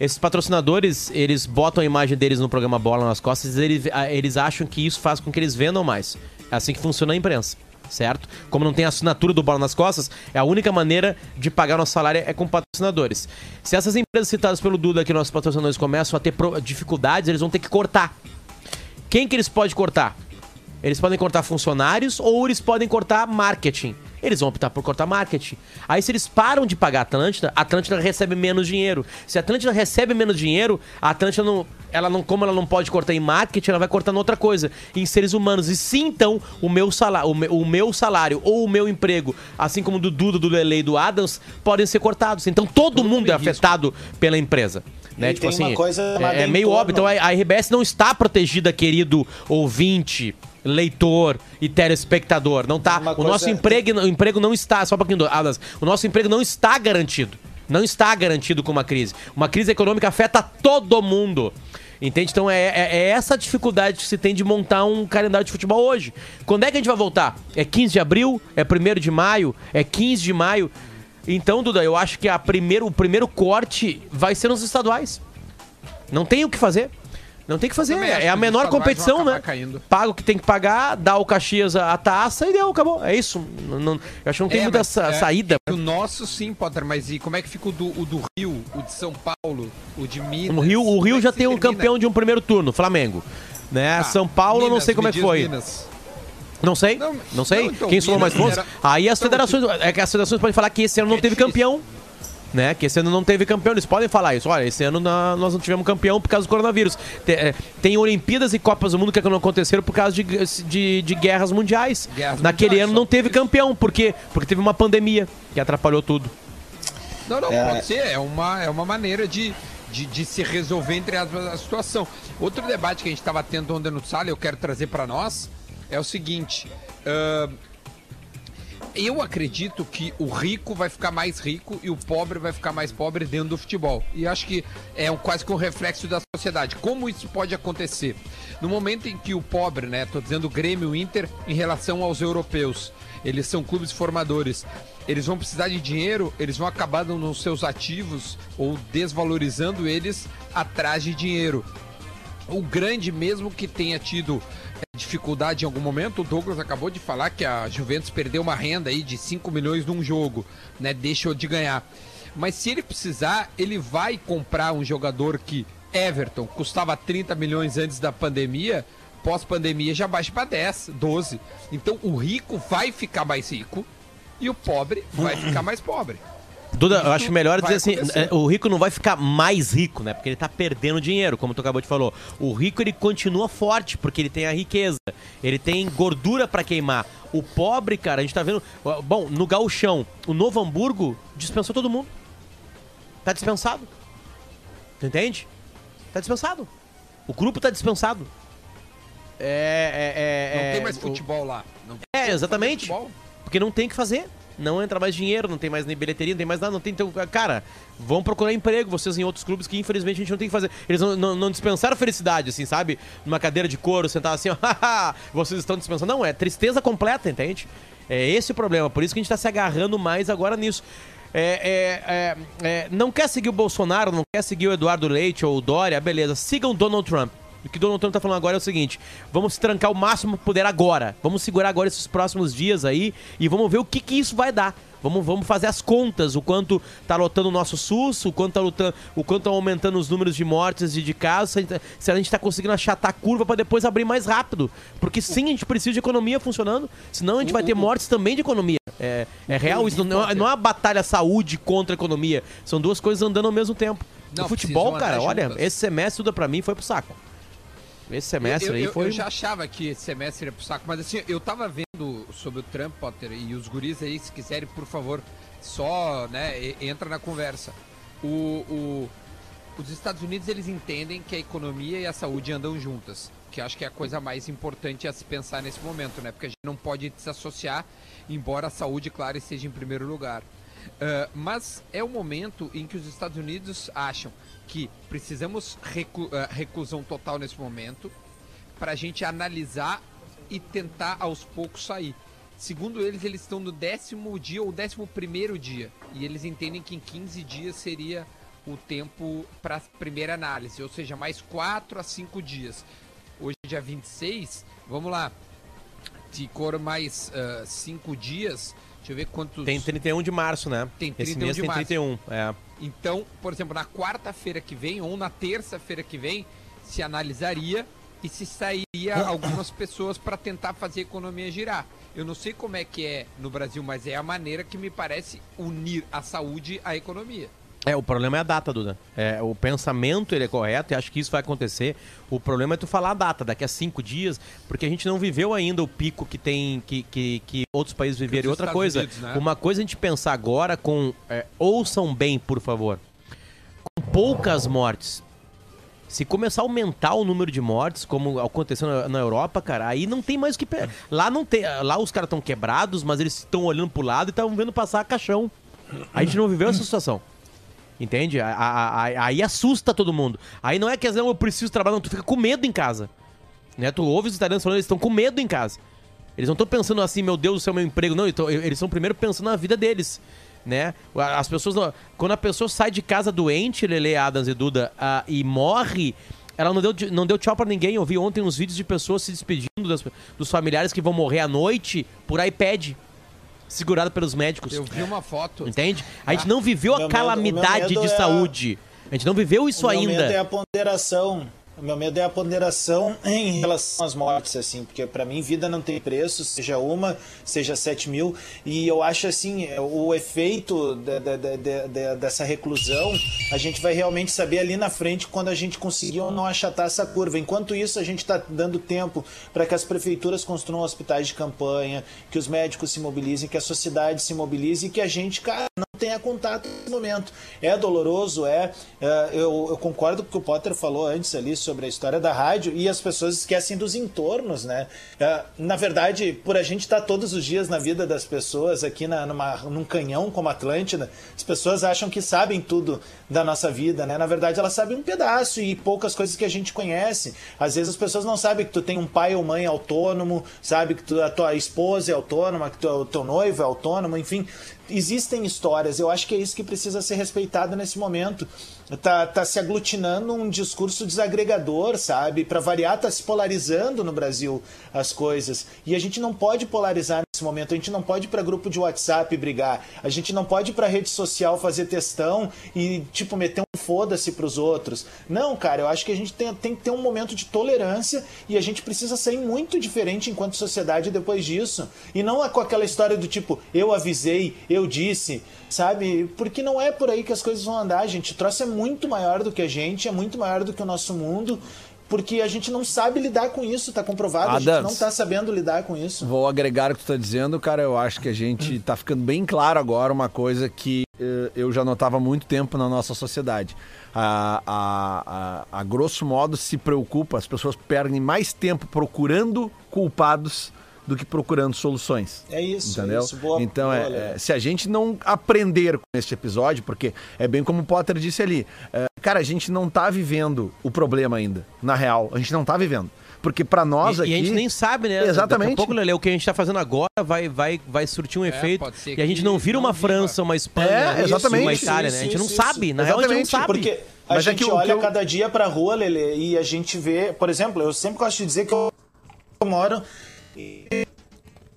Esses patrocinadores, eles botam a imagem deles no programa Bola nas costas eles, eles acham que isso faz com que eles vendam mais. É assim que funciona a imprensa, certo? Como não tem assinatura do Bola nas costas, é a única maneira de pagar nosso salário é com patrocinadores. Se essas empresas citadas pelo Duda aqui, nossos patrocinadores, começam a ter dificuldades, eles vão ter que cortar. Quem que eles podem cortar? Eles podem cortar funcionários ou eles podem cortar marketing. Eles vão optar por cortar marketing. Aí, se eles param de pagar a Atlântida, a Atlântida recebe menos dinheiro. Se a Atlântida recebe menos dinheiro, a Atlântida não. Ela não, como ela não pode cortar em marketing, ela vai cortar em outra coisa, em seres humanos. E sim, então, o meu salário, o meu, o meu salário ou o meu emprego, assim como do Duda, do Lele e do Adams, podem ser cortados. Então todo mundo é afetado pela empresa. Né? Tipo tem assim, uma coisa chamada é, é meio entorno. óbvio. Então a, a RBS não está protegida, querido ouvinte, leitor e telespectador. Não tá. Uma O coisa- nosso emprego, o emprego não está. Só um pouquinho, Adas. O nosso emprego não está garantido. Não está garantido com uma crise. Uma crise econômica afeta todo mundo. Entende? Então é, é- é essa dificuldade que se tem de montar um calendário de futebol hoje. Quando é que a gente vai voltar? É 15 de abril? É 1 de maio? É 15 de maio? Então, Duda, eu acho que a primeiro, o primeiro corte vai ser nos estaduais. Não tem o que fazer. Não tem que fazer. Acho É a menor competição, né? caindo. Paga o que tem que pagar, dá o Caxias a, a taça e deu, acabou. É isso. Não- não- eu acho que não tem É, muita sa- é, saída. O nosso sim, Potter, mas e como é que fica o do, o do Rio, o de São Paulo, o de Minas? O Rio, o Rio é já tem um termina? campeão de um primeiro turno, Flamengo. Né? Ah, São Paulo, eu não Minas, sei como é que foi. Minas. Não sei. Não, Não, sei. não, então, Quem somou mais Minas pontos? era- Aí as Então, federações. É que as federações podem falar que esse ano não É teve difícil. campeão. Né? Que esse ano não teve campeão. Eles podem falar isso. Olha, esse ano na- nós não tivemos campeão por causa do coronavírus. Te- é, Tem, Olimpíadas e Copas do Mundo que não aconteceram por causa de, de, de guerras mundiais. Guerras Naquele mundiais, ano não teve isso. campeão. Por quê? Porque teve uma pandemia que atrapalhou tudo. Não, não, É. pode ser. É uma, é uma maneira de, de, de se resolver entre aspas, a situação. Outro debate que a gente estava tendo ontem no sala, eu quero trazer para nós, é o seguinte. ahn, eu acredito que o rico vai ficar mais rico e o pobre vai ficar mais pobre dentro do futebol. E acho que é um, quase que um reflexo da sociedade. Como isso pode acontecer? No momento em que o pobre, né, tô dizendo Grêmio Inter em relação aos europeus, eles são clubes formadores. Eles vão precisar de dinheiro, eles vão acabar nos seus ativos ou desvalorizando eles atrás de dinheiro. O grande, mesmo que tenha tido é, dificuldade em algum momento, o Douglas acabou de falar que a Juventus perdeu uma renda aí de 5 milhões num jogo, né? Deixou de ganhar. Mas se ele precisar, ele vai comprar um jogador que Everton custava 30 milhões antes da pandemia, pós-pandemia já baixa para 10, 12. Então o rico vai ficar mais rico e o pobre vai ficar mais pobre. Duda, eu acho melhor dizer assim, acontecer. é, o rico não vai ficar mais rico, né? Porque ele tá perdendo dinheiro, como tu acabou de falar. O rico ele continua forte porque ele tem a riqueza, ele tem gordura pra queimar. O pobre, cara, a gente tá vendo, bom, no gauchão, o Novo Hamburgo dispensou todo mundo. Tá dispensado. Tu entende? Tá dispensado. O grupo tá dispensado. É, é, é, Não é, tem mais o- futebol lá. Não É, exatamente. Porque não tem o que fazer. Não entra mais dinheiro, não tem mais nem bilheteria, não tem mais nada, não tem. Então, cara, vão procurar emprego, vocês em outros clubes que infelizmente a gente não tem que fazer. Eles não, não, não dispensaram felicidade, assim, sabe? Numa cadeira de couro, sentar assim, ó, [LAUGHS] vocês estão dispensando. Não, é tristeza completa, entende? É esse o problema. Por isso que a gente tá se agarrando mais agora nisso. É, é, é, é, não quer seguir o Bolsonaro, não quer seguir o Eduardo Leite ou o Dória, beleza. Sigam Donald Trump. O que o Donald Trump tá falando agora é o seguinte: vamos se trancar o máximo que puder agora. Vamos segurar agora esses próximos dias aí e vamos ver o que, que isso vai dar. Vamos, vamos fazer as contas, o quanto tá lotando o nosso SUS, o quanto tá lotando, o quanto tá aumentando os números de mortes e de casos, se a gente, se a gente tá conseguindo achatar a curva para depois abrir mais rápido. Porque sim, a gente precisa de economia funcionando, senão a gente vai ter mortes também de economia. É, é real isso, não, é- não é uma batalha saúde contra a economia. São duas coisas andando ao mesmo tempo. Não, o futebol, cara, olha, juntas. esse semestre tudo pra mim foi pro saco. Esse semestre eu, aí eu- foi. eu já achava que esse semestre ia pro saco, mas assim, eu tava vendo sobre o Trump, Potter, e os guris aí, se quiserem, por favor, só, né, entra na conversa. O, o- os Estados Unidos, eles entendem que a economia e a saúde andam juntas, que acho que é a coisa mais importante a se pensar nesse momento, né, porque a gente não pode desassociar, embora a saúde, claro, esteja em primeiro lugar. Ah, mas é o momento em que os Estados Unidos acham que precisamos recu ah, reclusão total nesse momento para a gente analisar e tentar aos poucos sair. Segundo eles, eles estão no décimo dia ou décimo primeiro dia e eles entendem que em 15 dias seria o tempo para a primeira análise, ou seja, mais 4 a 5 dias. Hoje dia 26, vamos lá. Se for mais 5 dias, deixa eu ver quantos. Tem 31 de março, né? Tem Esse 31 mês de tem março. 31, é. Então, por exemplo, na quarta-feira que vem ou na terça-feira que vem, se analisaria e se sairia algumas pessoas para tentar fazer a economia girar. Eu não sei como é que é no Brasil, mas é a maneira que me parece unir a saúde à economia. É, o problema é a data, Duda. É, o pensamento ele é correto e acho que isso vai acontecer. O problema é tu falar a data, daqui a cinco dias, porque a gente não viveu ainda o pico que tem que, que, que outros países viveram. E outra Estados coisa, Unidos, né? uma coisa a gente pensar agora com. é, ouçam bem, por favor. Com poucas mortes. Se começar a aumentar o número de mortes, como aconteceu na, na Europa, cara, aí não tem mais o que. pe- Lá não tem. Lá os caras estão quebrados, mas eles estão olhando pro lado e estão vendo passar caixão. A gente não viveu essa situação. Entende? A- Aí assusta todo mundo. Aí não é que não, eu preciso trabalhar, não, tu fica com medo em casa. Né? Tu ouve os italianos falando, eles estão com medo em casa. Eles não estão pensando assim, meu Deus do céu, meu emprego. Não, eles tão- eles estão primeiro pensando na vida deles. Né? As pessoas. não- Quando a pessoa sai de casa doente, Lele, Adams e Duda, ah, e morre, ela não deu, de- não deu tchau pra ninguém. Eu vi ontem uns vídeos de pessoas se despedindo das- dos familiares que vão morrer à noite por iPad, segurado pelos médicos. Eu vi uma foto. Entende? A gente não viveu a calamidade medo de é saúde. A gente não viveu isso o meu medo é ainda. a ponderação. O meu medo é a ponderação [CLEARS THROAT] em relação às mortes, assim, porque para mim vida não tem preço, seja uma, seja sete mil, e eu acho assim, o efeito da- da- da- dessa reclusão, a gente vai realmente saber ali na frente quando a gente conseguir ou não achatar essa curva. Enquanto isso, a gente está dando tempo para que as prefeituras construam hospitais de campanha, que os médicos se mobilizem, que a sociedade se mobilize e que a gente, cara, tenha contato nesse momento. É doloroso, é. é, eu, eu concordo com o que o Potter falou antes ali sobre a história da rádio e as pessoas esquecem dos entornos, né? É, na verdade, por a gente estar todos os dias na vida das pessoas aqui na, numa, num canhão como Atlântida, as pessoas acham que sabem tudo da nossa vida, né? Na verdade, elas sabem um pedaço e poucas coisas que a gente conhece. Às vezes as pessoas não sabem que tu tem um pai ou mãe autônomo, sabe que tu- a tua esposa é autônoma, que tu- o teu noivo é autônomo, enfim existem histórias. Eu acho que é isso que precisa ser respeitado nesse momento. Tá, tá se aglutinando um discurso desagregador, sabe? Para variar, tá se polarizando no Brasil as coisas. E a gente não pode polarizar nesse momento. A gente não pode ir para grupo de WhatsApp brigar. A gente não pode ir para rede social fazer textão e tipo meter um foda-se pros outros. Não, cara, eu acho que a gente tem, tem que ter um momento de tolerância e a gente precisa sair muito diferente enquanto sociedade depois disso. E não é com aquela história do tipo, eu avisei, eu disse, sabe? Porque não é por aí que as coisas vão andar, gente. O troço é muito maior do que a gente, é muito maior do que o nosso mundo. Porque a gente não sabe lidar com isso, tá comprovado, a gente Adams. não tá sabendo lidar com isso. Vou agregar o que tu tá dizendo, cara. Eu acho que a gente tá ficando bem claro agora uma coisa que eu já notava há muito tempo na nossa sociedade. A, a, a, a grosso modo se preocupa, as pessoas perdem mais tempo procurando culpados do que procurando soluções. É isso, Entendeu? é isso. Boa, então, boa, é, é, se a gente não aprender com este episódio, porque é bem como o Potter disse ali, é, cara, a gente não tá vivendo o problema ainda, na real. A gente não tá vivendo. Porque pra nós E, aqui. e a gente nem sabe, né? Exatamente. Daqui a pouco, Lele, o que a gente tá fazendo agora vai, vai, vai surtir um efeito. pode ser E a gente que não vira não uma viva. França, uma Espanha, É, exatamente. uma Itália, né? A gente não sabe. Na real, a gente não sabe. Porque A Mas é gente que o olha que eu- cada dia pra rua, Lele, e a gente vê, por exemplo, eu sempre gosto de dizer que eu moro em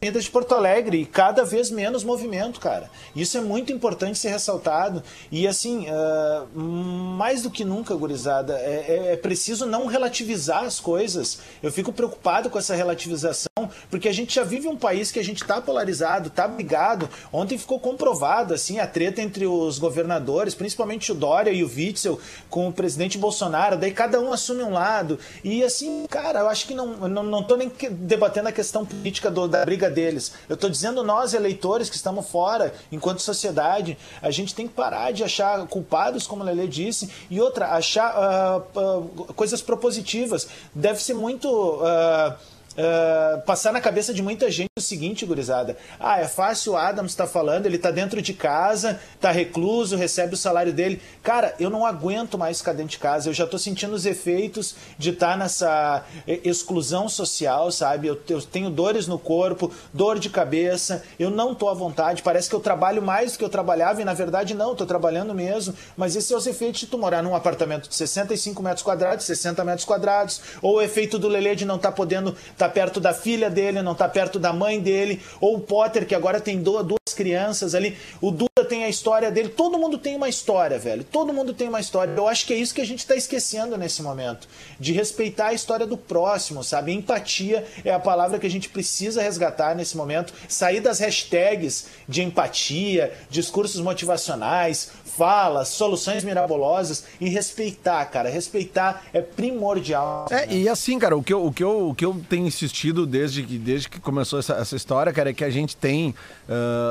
Avenida de Porto Alegre e cada vez menos movimento, cara. Isso é muito importante ser ressaltado. E assim, ah, mais do que nunca, gurizada, é, é- é preciso não relativizar as coisas. Eu fico preocupado com essa relativização, porque a gente já vive um país que a gente tá polarizado, tá brigado. Ontem ficou comprovado assim a treta entre os governadores, principalmente o Dória e o Witzel, com o presidente Bolsonaro. Daí cada um assume um lado. E assim, cara, eu acho que não, não, não nem debatendo a questão política do- da briga deles. Eu tô dizendo nós, eleitores, que estamos fora, enquanto sociedade, a gente tem que parar de achar culpados, como a Lelê disse, e outra, achar ah, ah, coisas propositivas. Deve ser muito. ah, ah, passar na cabeça de muita gente o seguinte, gurizada. Ah, é fácil o Adams tá falando, ele tá dentro de casa, tá recluso, recebe o salário dele. Cara, eu não aguento mais ficar dentro de casa. Eu já tô sentindo os efeitos de estar nessa eh, exclusão social, sabe? Eu, eu tenho dores no corpo, dor de cabeça, eu não tô à vontade. Parece que eu trabalho mais do que eu trabalhava e na verdade não, tô trabalhando mesmo. Mas esses são os efeitos de tu morar num apartamento de 65 metros quadrados, 60 metros quadrados, ou o efeito do Lelê de não estar podendo estar perto da filha dele, não estar perto da mãe dele, ou o Potter, que agora tem duas crianças ali, o Duda tem a história dele, todo mundo tem uma história, velho, todo mundo tem uma história. Eu acho que é isso que a gente está esquecendo nesse momento, de respeitar a história do próximo, sabe? Empatia é a palavra que a gente precisa resgatar nesse momento, sair das hashtags de empatia, discursos motivacionais, falas, soluções mirabolosas e respeitar, cara. Respeitar é primordial. É, e assim, cara, o que eu, o que eu, o que eu tenho insistido desde que, desde que começou essa, essa história, cara, é que a gente tem.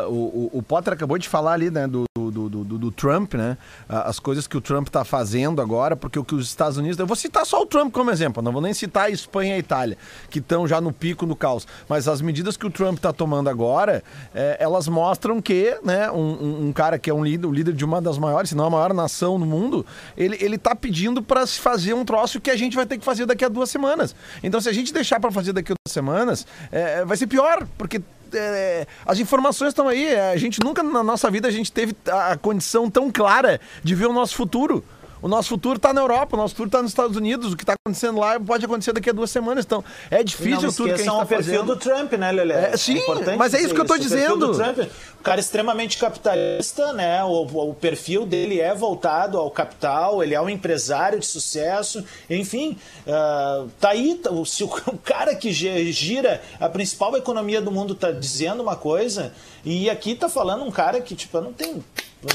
o, o- o Potter acabou de falar ali, né, do, do, do, do- Trump, né? As coisas que o Trump tá fazendo agora, porque o que os Estados Unidos. Eu vou citar só o Trump como exemplo, não vou nem citar a Espanha e a Itália, que estão já no pico do caos. Mas as medidas que o Trump tá tomando agora, eh, elas mostram que, né, um, um- cara que é um líder, o líder de uma das maiores, se não a maior nação do mundo, ele, ele tá pedindo para se fazer um troço que a gente vai ter que fazer daqui a duas semanas. Então, se a gente deixar para fazer daqui a duas semanas, eh, vai ser pior, porque é, as informações estão aí. A gente nunca na nossa vida a gente teve a condição tão clara de ver o nosso futuro. O nosso futuro está na Europa, o nosso futuro está nos Estados Unidos. O que está acontecendo lá pode acontecer daqui a duas semanas. Então, é difícil não tudo que a gente está o perfil fazendo. do Trump, né, Lelé? É, sim, importante mas é isso que eu tô O perfil dizendo. do Trump, o cara extremamente capitalista, né? O, o perfil dele é voltado ao capital, ele é um empresário de sucesso, enfim, ah, tá aí. tá- o- se o, [LAUGHS] o cara que gira a principal economia do mundo tá dizendo uma coisa, e aqui tá falando um cara que, tipo, eu não tenho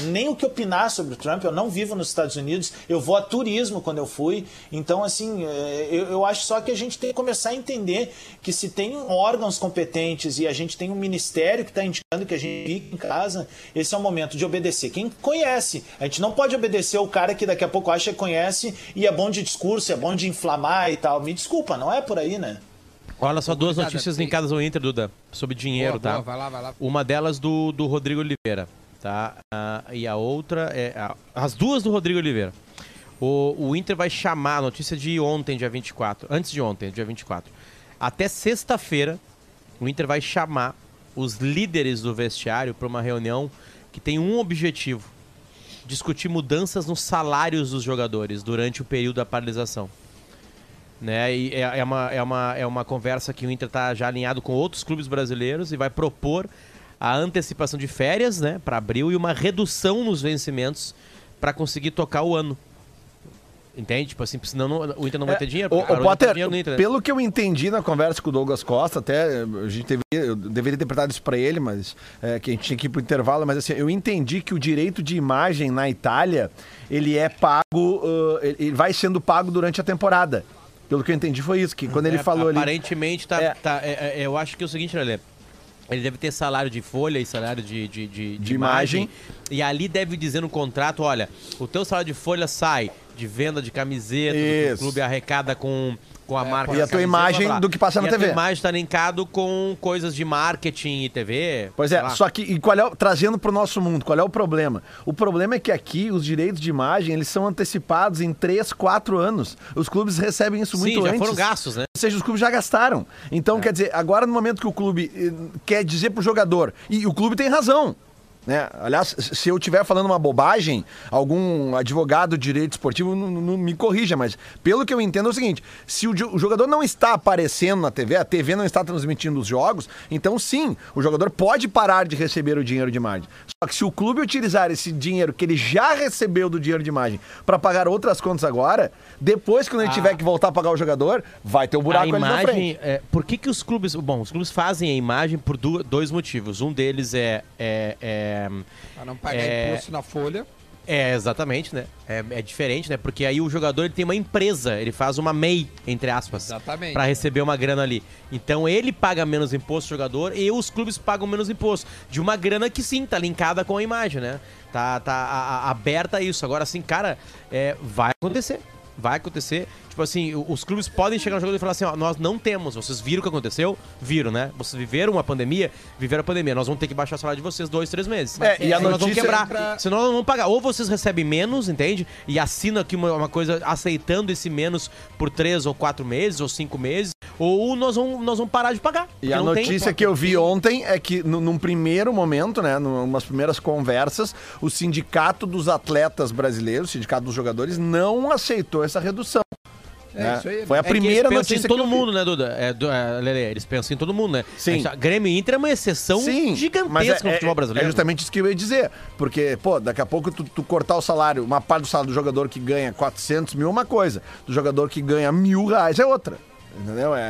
nem o que opinar sobre o Trump. Eu não vivo nos Estados Unidos, eu vou a turismo quando eu fui. Então, assim, é, eu, eu acho só que a gente tem que começar a entender que se tem órgãos competentes e a gente tem um ministério que está indicando que a gente fique em casa, esse é o momento de obedecer. Quem conhece, a gente não pode obedecer o cara que daqui a pouco acha que conhece e é bom de discurso, é bom de inflamar e tal. Me desculpa, não é por aí, né? Olha só, duas notícias linkadas ao Inter, Duda, sobre dinheiro, Boa, tá? boa, vai lá, vai lá. Uma delas do, do Rodrigo Oliveira, tá? Ah, e a outra é. as duas do Rodrigo Oliveira. O, o Inter vai chamar, notícia de ontem, dia 24. Antes de ontem, dia 24. Até sexta-feira, o Inter vai chamar os líderes do vestiário para uma reunião que tem um objetivo: discutir mudanças nos salários dos jogadores durante o período da paralisação né? E é, é uma, é, uma, é uma conversa que o Inter está já alinhado com outros clubes brasileiros e vai propor a antecipação de férias, né, para abril e uma redução nos vencimentos para conseguir tocar o ano. Entende? Tipo assim, senão não- o Inter não vai ter dinheiro. O, o Potter, dinheiro no Inter, né? pelo que eu entendi na conversa com o Douglas Costa, até a gente deveria, eu deveria ter interpretado isso pra ele, mas é, que a gente tinha que ir pro intervalo, mas assim, eu entendi que o direito de imagem na Itália, ele é pago, uh, ele ele vai sendo pago durante a temporada. Pelo que eu entendi foi isso, que quando ele É, falou ali... Aparentemente, tá, É. tá- é- é- eu acho que é o seguinte, Lelê. Ele deve ter salário de folha e salário de, de, de, De imagem. E ali deve dizer no contrato: olha, o teu salário de folha sai de venda de camiseta, do o clube arrecada com, com a marca. E a tua camiseta, imagem blá, blá. do que passa na e TV. A tua imagem tá linkado com coisas de marketing e TV. Pois é, lá. só que e qual é o- trazendo pro nosso mundo, qual é o problema? O problema é que aqui os direitos de imagem, eles são antecipados em 3, 4 anos. Os clubes recebem isso muito Sim, já antes. foram gastos, né? Ou seja, os clubes já gastaram. Então, É. quer dizer, agora no momento que o clube eh, quer dizer pro jogador, e o clube tem razão. Né? Aliás, se eu estiver falando uma bobagem, algum advogado de direito esportivo não, não me corrija, mas pelo que eu entendo é o seguinte: se o, o jogador não está aparecendo na TV, a TV não está transmitindo os jogos, então sim, o jogador pode parar de receber o dinheiro de imagem. Só que se o clube utilizar esse dinheiro que ele já recebeu do dinheiro de imagem para pagar outras contas agora, depois quando ele tiver que voltar a pagar o jogador, vai ter um buraco a ali na frente. imagem, é, por que que os clubes, bom, os clubes fazem a imagem por dois motivos. Um deles é é, é, Pra não pagar É. imposto na folha. é, exatamente, né? É, é diferente, né? Porque aí o jogador ele tem uma empresa, ele faz uma MEI, entre aspas, para receber uma grana ali. Então ele paga menos imposto o jogador e os clubes pagam menos imposto de uma grana que sim tá linkada com a imagem, né? Tá, tá a- a- aberta a isso. Agora assim, cara, é, vai acontecer. Vai acontecer. Tipo assim, os clubes podem chegar no jogador e falar assim: ó, nós não temos. Vocês viram o que aconteceu? Viram, né? Vocês viveram uma pandemia? Viveram a pandemia. Nós vamos ter que baixar o salário de vocês dois, três meses. É, e a nós vamos notícia- quebrar. Pra- Senão nós não vamos pagar. Ou vocês recebem menos, entende? E assinam aqui uma, uma coisa aceitando esse menos por três ou quatro meses ou cinco meses. Ou nós vamos, nós vamos parar de pagar. E a não tem- notícia que eu vi ontem é que, nu- num primeiro momento, né, numas primeiras conversas, o sindicato dos atletas brasileiros, o sindicato dos jogadores, não aceitou essa redução. É, né? isso aí. Foi a É que primeira pensam notícia em todo que mundo, né, Duda? É, du- é, Lelê, eles pensam em todo mundo, né? Sim. A Grêmio e Inter é uma exceção Sim, gigantesca mas é, no futebol é- brasileiro. É justamente isso que eu ia dizer. Porque, pô, daqui a pouco tu, tu cortar o salário, uma parte do salário do jogador que ganha 400 mil é uma coisa, do jogador que ganha mil reais é outra. Entendeu? É,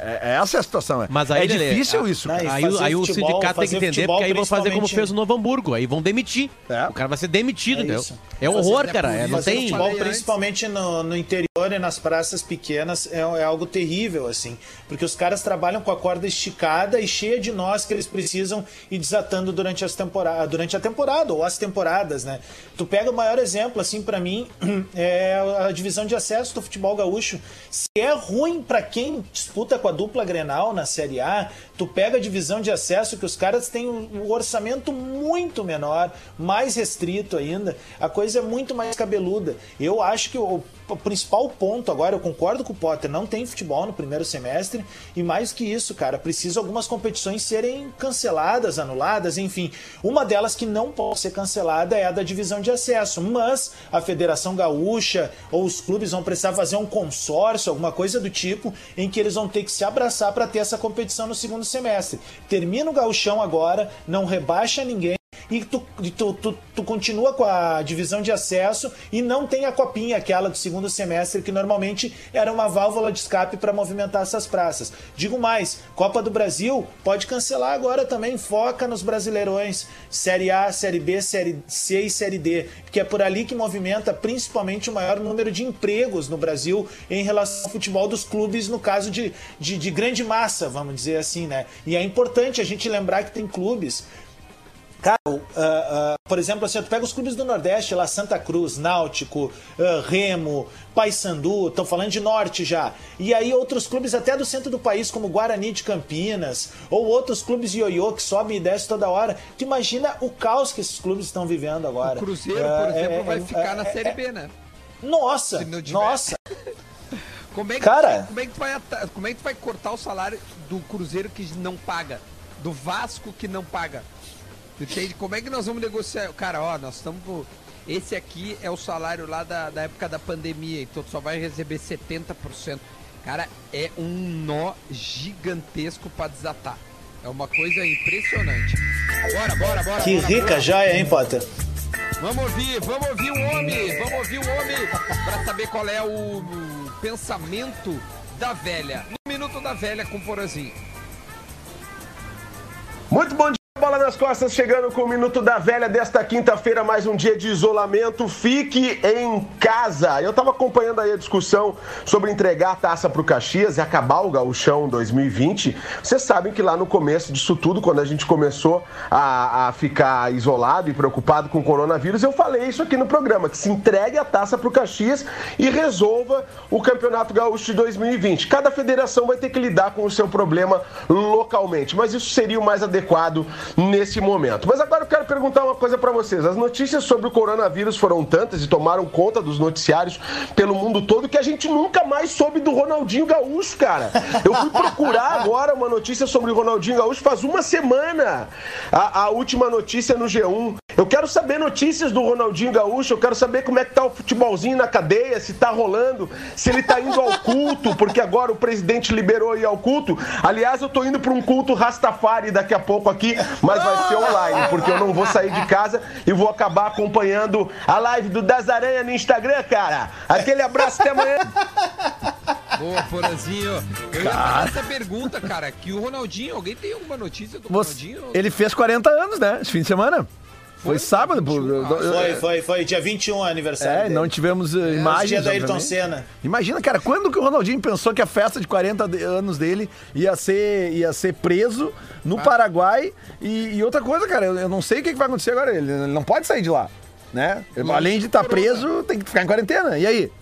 é- é essa a situação. É, Mas aí, é Lelê, difícil a- isso. Não, Aí, o- aí o futebol- sindicato tem que entender, futebol, porque aí vão fazer como fez o Novo Hamburgo. Aí vão demitir. É. O cara vai ser demitido, É entendeu? isso. É horror, Fazer- cara. é É, não tem. futebol, principalmente no, no interior e nas praças pequenas, é, é algo terrível, assim. Porque os caras trabalham com a corda esticada e cheia de nós que eles precisam ir desatando durante, as temporada, durante a temporada ou as temporadas, né? Tu pega o maior exemplo, assim, pra mim, [CLEARS THROAT] é a divisão de acesso do futebol gaúcho. Se é ruim pra quem disputa com a dupla Grenal na Série A, tu pega a divisão de acesso que os caras têm um orçamento muito menor, mais restrito ainda. A coisa é muito mais cabeluda. Eu acho que o principal ponto agora, eu concordo com o Potter, não tem futebol no primeiro semestre e mais que isso, cara, precisa algumas competições serem canceladas, anuladas, enfim. Uma delas que não pode ser cancelada é a da divisão de acesso, mas a Federação Gaúcha ou os clubes vão precisar fazer um consórcio, alguma coisa do tipo, em que eles vão ter que se abraçar para ter essa competição no segundo semestre. Termina o gauchão agora, não rebaixa ninguém e tu, tu, tu, tu continua com a divisão de acesso e não tem a copinha, aquela do segundo semestre, que normalmente era uma válvula de escape para movimentar essas praças. Digo mais, Copa do Brasil pode cancelar agora também, foca nos brasileirões, Série A, Série B, Série C e Série D, porque é por ali que movimenta principalmente o maior número de empregos no Brasil em relação ao futebol dos clubes, no caso de, de, de grande massa, vamos dizer assim, né? E é importante a gente lembrar que tem clubes Cara, uh, uh, por exemplo, assim, tu pega os clubes do Nordeste, lá Santa Cruz, Náutico, uh, Remo, Paysandu, estão falando de Norte já. E aí outros clubes até do centro do país, como Guarani de Campinas, ou outros clubes ioiô que sobem e descem toda hora. Tu imagina o caos que esses clubes estão vivendo agora. O Cruzeiro, por é- exemplo, vai é- ficar na é- Série é- B, né? Nossa, nossa. [LAUGHS] Como é que, Cara. como é que tu vai, ata- como é que tu vai cortar o salário do Cruzeiro que não paga? Do Vasco que não paga? Entende? Como é que nós vamos negociar? Cara, ó, nós estamos. Esse aqui é o salário lá da, da época da pandemia, então tu só vai receber 70%. Cara, é um nó gigantesco pra desatar. É uma coisa impressionante. Bora, bora, bora. Que bora, rica bora. joia, hein, Potter? Vamos ouvir, vamos ouvir o homem, vamos ouvir o homem para saber qual é o, o pensamento da velha. No minuto da velha com Porazinho. Muito bom dia, bola nas costas, chegando com o Minuto da Velha desta quinta-feira, mais um dia de isolamento. Fique em casa. Eu estava acompanhando aí a discussão sobre entregar a taça para o Caxias e acabar o Gauchão 2020. Vocês sabem que lá no começo disso tudo, quando a gente começou a, a ficar isolado e preocupado com o coronavírus, eu falei isso aqui no programa, que se entregue a taça para o Caxias e resolva o Campeonato Gaúcho de 2020. Cada federação vai ter que lidar com o seu problema localmente, mas isso seria o mais adequado nesse momento. Mas agora eu quero perguntar uma coisa para vocês. As notícias sobre o coronavírus foram tantas e tomaram conta dos noticiários pelo mundo todo que a gente nunca mais soube do Ronaldinho Gaúcho, cara. Eu fui procurar agora uma notícia sobre o Ronaldinho Gaúcho faz uma semana. A, a última notícia no G1. Eu quero saber notícias do Ronaldinho Gaúcho, eu quero saber como é que tá o futebolzinho na cadeia, se tá rolando, se ele tá indo ao culto, porque agora o presidente liberou ir ao culto. Aliás, eu tô indo para um culto Rastafari daqui a pouco aqui, mas vai ser online, porque eu não vou sair de casa e vou acabar acompanhando a live do Das Aranha no Instagram, cara. Aquele abraço até amanhã. Boa, Porazinho. Eu ia fazer essa pergunta, cara, que o Ronaldinho, alguém tem alguma notícia do Você- Ronaldinho? ele fez 40 anos, né? Esse fim de semana. Foi, sábado. Foi, foi, foi. Dia 21 aniversário. É, dele. não tivemos uh, É, imagens. Dia da Ayrton. Senna. Imagina, cara, quando que o Ronaldinho pensou que a festa de 40 de- anos dele ia ser, ia ser preso no Ah. Paraguai? E, e outra coisa, cara, eu, eu não sei o que, que vai acontecer agora. Ele, ele não pode sair de lá, né? Ele, Além de estar preso, tem que ficar em quarentena. E aí?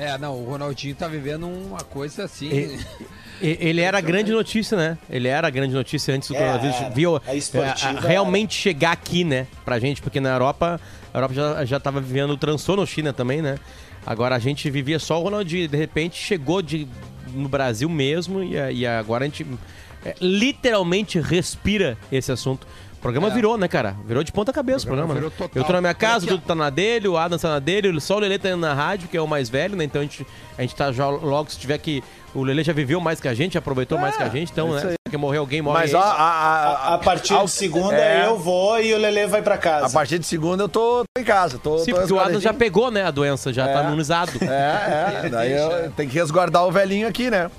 É, não, o Ronaldinho tá vivendo uma coisa assim. E- Ele era a grande notícia, né? Ele era a grande notícia antes do É, coronavírus. era. Viu, é, realmente chegar aqui, né? Pra gente, porque na Europa, a Europa já, já tava vivendo o transtorno, China também, né? Agora a gente vivia só o Ronaldinho. De repente chegou de, no Brasil mesmo e, a- e agora a gente é, literalmente respira esse assunto. O programa É. virou, né, cara? Virou de ponta cabeça o programa programa. né? total. Eu tô na minha casa, o Daqui a- Dudu tá na dele, o Adam tá na dele, só o Lelê tá indo na rádio, que é o mais velho, né? Então a gente, a gente tá já logo, se tiver que. O Lelê já viveu mais que a gente, aproveitou mais que a gente, então, isso né? Se morrer alguém, morre. Mas a, a, A, a partir ao- de segunda é, eu vou e o Lelê vai pra casa. A partir de segunda eu tô, tô em casa. Tô, Sim, tô porque o Adam já pegou, né, a doença, já tá É. imunizado. É, é. [LAUGHS] Daí eu tenho que resguardar o velhinho aqui, né?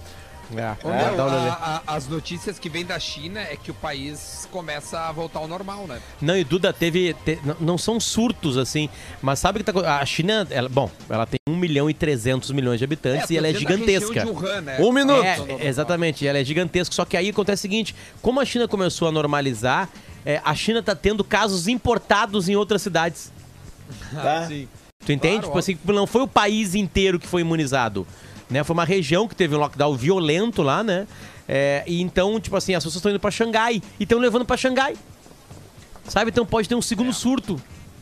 É, é, a- a- as notícias que vêm da China é que o país começa a voltar ao normal, né? Não, e Duda teve. te- não- não são surtos, assim. Mas sabe que tá. A China, ela- bom, ela tem 1 milhão e 300 milhões de habitantes e ela é gigantesca. Wuhan, né? Um minuto. É, exatamente, ela é gigantesca. Só que aí acontece o seguinte: como a China começou a normalizar, é, a China tá tendo casos importados em outras cidades. Tá? Tu entende? Claro, tipo assim, não foi o país inteiro que foi imunizado. Né? Foi uma região que teve um lockdown violento lá, né? É, e então, tipo assim, as pessoas estão indo pra Xangai e estão levando pra Xangai. Sabe? Então pode ter um segundo surto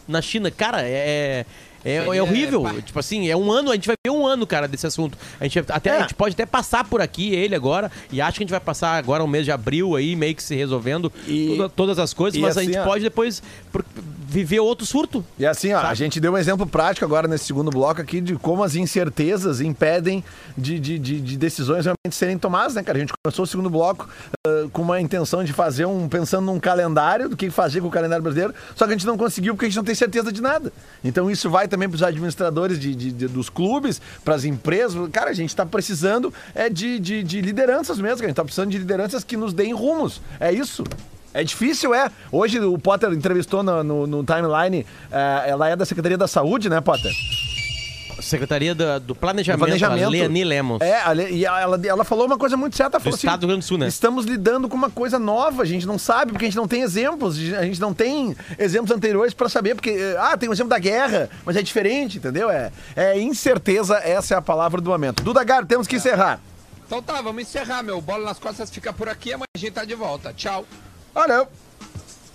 na China. Cara, é. É, é Seria- horrível. Tipo assim, é um ano, a gente vai ver um ano, cara, desse assunto. A gente, até, É. a gente pode até passar por aqui, ele agora, e acho que a gente vai passar agora um mês de abril aí, meio que se resolvendo E- toda- todas as coisas, mas a assim, gente ó. pode depois por- viver outro surto. E assim, ó, a gente deu um exemplo prático agora nesse segundo bloco aqui de como as incertezas impedem de, de, de, de decisões realmente serem tomadas, né, cara? A gente começou o segundo bloco ah, com uma intenção de fazer um. pensando num calendário, do que fazer com o calendário brasileiro, só que a gente não conseguiu porque a gente não tem certeza de nada. Então isso vai também para os administradores de, de- de- dos clubes, para as empresas. Cara, a gente está precisando é, de, de, de lideranças mesmo, cara. a gente está precisando de lideranças que nos deem rumos. É isso. É difícil, é. Hoje o Potter entrevistou no, no- no timeline, eh, ela é da Secretaria da Saúde, né, Potter? Secretaria do, do Planejamento, Planejamento. a Leani Lemos. É, a Le- e ela, ela falou uma coisa muito certa. Falou Estado do Rio Grande do Sul, né? Estamos lidando com uma coisa nova, a gente não sabe, porque a gente não tem exemplos, a gente não tem exemplos anteriores para saber, porque, eh, ah, tem o exemplo da guerra, mas é diferente, entendeu? É, é incerteza, essa é a palavra do momento. Duda Gar, temos que encerrar. Então tá, vamos encerrar, meu. Bola nas costas fica por aqui, amanhã a gente tá de volta. Tchau. Valeu!